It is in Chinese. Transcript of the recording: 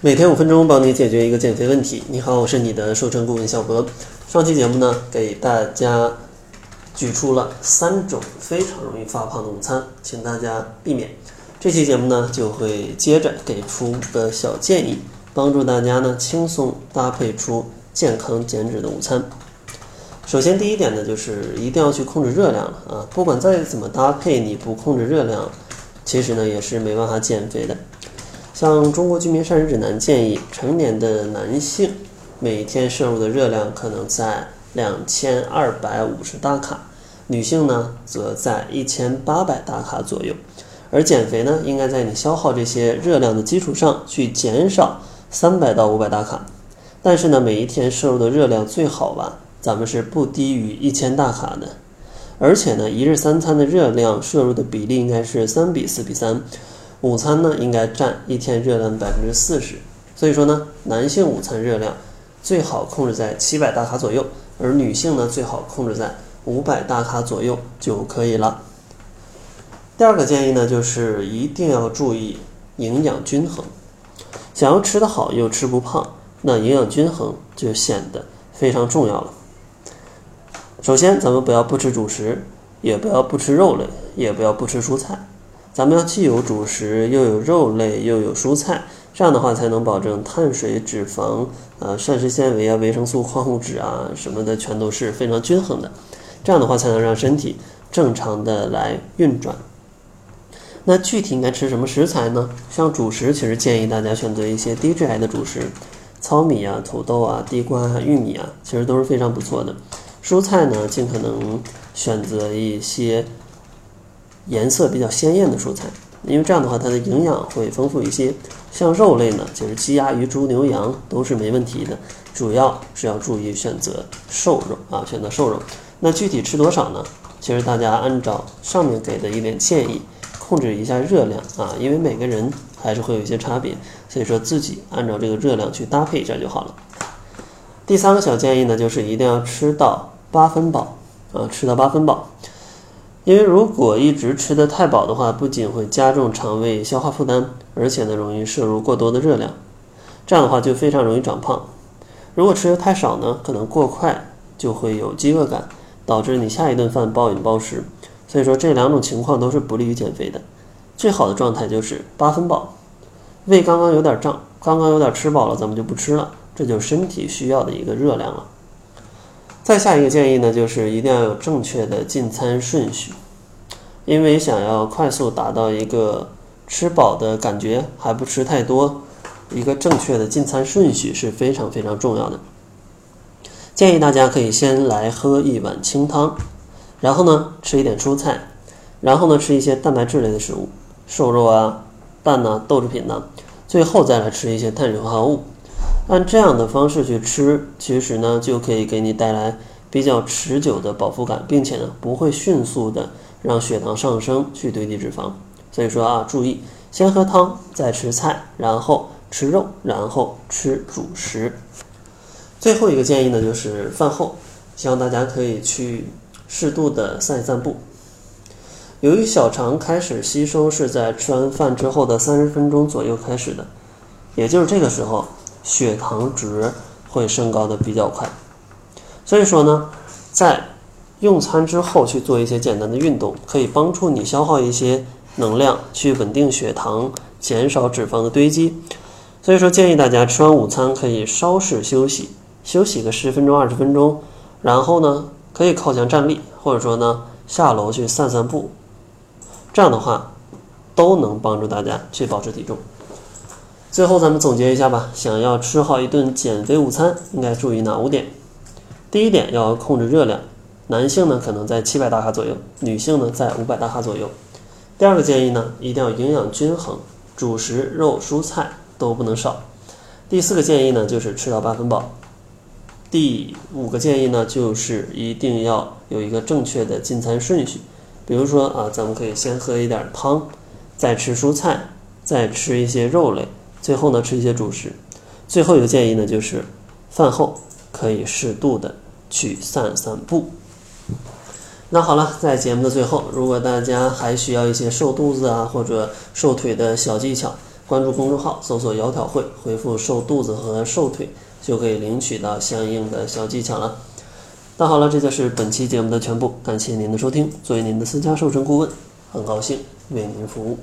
每天五分钟，帮你解决一个减肥问题。你好，我是你的瘦身顾问小博。上期节目呢，给大家举出了三种非常容易发胖的午餐，请大家避免。这期节目呢，就会接着给出个小建议，帮助大家呢轻松搭配出健康减脂的午餐。首先，第一点呢，就是一定要去控制热量了啊！不管再怎么搭配，你不控制热量，其实呢也是没办法减肥的。像《中国居民膳食指南》建议，成年的男性每天摄入的热量可能在两千二百五十大卡，女性呢则在一千八百大卡左右。而减肥呢，应该在你消耗这些热量的基础上去减少三百到五百大卡。但是呢，每一天摄入的热量最好吧，咱们是不低于一千大卡的。而且呢，一日三餐的热量摄入的比例应该是三比四比三。午餐呢，应该占一天热量的百分之四十，所以说呢，男性午餐热量最好控制在七百大卡左右，而女性呢，最好控制在五百大卡左右就可以了。第二个建议呢，就是一定要注意营养均衡，想要吃得好又吃不胖，那营养均衡就显得非常重要了。首先，咱们不要不吃主食，也不要不吃肉类，也不要不吃蔬菜。咱们要既有主食，又有肉类，又有蔬菜，这样的话才能保证碳水、脂肪、啊膳食纤维啊、维生素、矿物质啊什么的全都是非常均衡的。这样的话才能让身体正常的来运转。那具体应该吃什么食材呢？像主食，其实建议大家选择一些低 GI 的主食，糙米啊、土豆啊、地瓜啊、玉米啊，其实都是非常不错的。蔬菜呢，尽可能选择一些。颜色比较鲜艳的蔬菜，因为这样的话它的营养会丰富一些。像肉类呢，就是鸡鸭鱼猪牛羊都是没问题的，主要是要注意选择瘦肉啊，选择瘦肉。那具体吃多少呢？其实大家按照上面给的一点建议，控制一下热量啊，因为每个人还是会有一些差别，所以说自己按照这个热量去搭配一下就好了。第三个小建议呢，就是一定要吃到八分饱啊，吃到八分饱。因为如果一直吃的太饱的话，不仅会加重肠胃消化负担，而且呢容易摄入过多的热量，这样的话就非常容易长胖。如果吃的太少呢，可能过快就会有饥饿感，导致你下一顿饭暴饮暴食。所以说这两种情况都是不利于减肥的。最好的状态就是八分饱，胃刚刚有点胀，刚刚有点吃饱了，咱们就不吃了，这就是身体需要的一个热量了。再下一个建议呢，就是一定要有正确的进餐顺序，因为想要快速达到一个吃饱的感觉，还不吃太多，一个正确的进餐顺序是非常非常重要的。建议大家可以先来喝一碗清汤，然后呢吃一点蔬菜，然后呢吃一些蛋白质类的食物，瘦肉啊、蛋呐、豆制品呐，最后再来吃一些碳水化合物。按这样的方式去吃，其实呢就可以给你带来比较持久的饱腹感，并且呢不会迅速的让血糖上升去堆积脂肪。所以说啊，注意先喝汤，再吃菜，然后吃肉，然后吃主食。最后一个建议呢，就是饭后，希望大家可以去适度的散一散步。由于小肠开始吸收是在吃完饭之后的三十分钟左右开始的，也就是这个时候。血糖值会升高的比较快，所以说呢，在用餐之后去做一些简单的运动，可以帮助你消耗一些能量，去稳定血糖，减少脂肪的堆积。所以说，建议大家吃完午餐可以稍事休息，休息个十分钟、二十分钟，然后呢，可以靠墙站立，或者说呢，下楼去散散步，这样的话，都能帮助大家去保持体重。最后，咱们总结一下吧。想要吃好一顿减肥午餐，应该注意哪五点？第一点，要控制热量。男性呢，可能在七百大卡左右；女性呢，在五百大卡左右。第二个建议呢，一定要营养均衡，主食、肉、蔬菜都不能少。第四个建议呢，就是吃到八分饱。第五个建议呢，就是一定要有一个正确的进餐顺序。比如说啊，咱们可以先喝一点汤，再吃蔬菜，再吃一些肉类。最后呢，吃一些主食。最后一个建议呢，就是饭后可以适度的去散散步。那好了，在节目的最后，如果大家还需要一些瘦肚子啊或者瘦腿的小技巧，关注公众号，搜索“窈窕会”，回复“瘦肚子”和“瘦腿”，就可以领取到相应的小技巧了。那好了，这就是本期节目的全部，感谢您的收听。作为您的私家瘦身顾问，很高兴为您服务。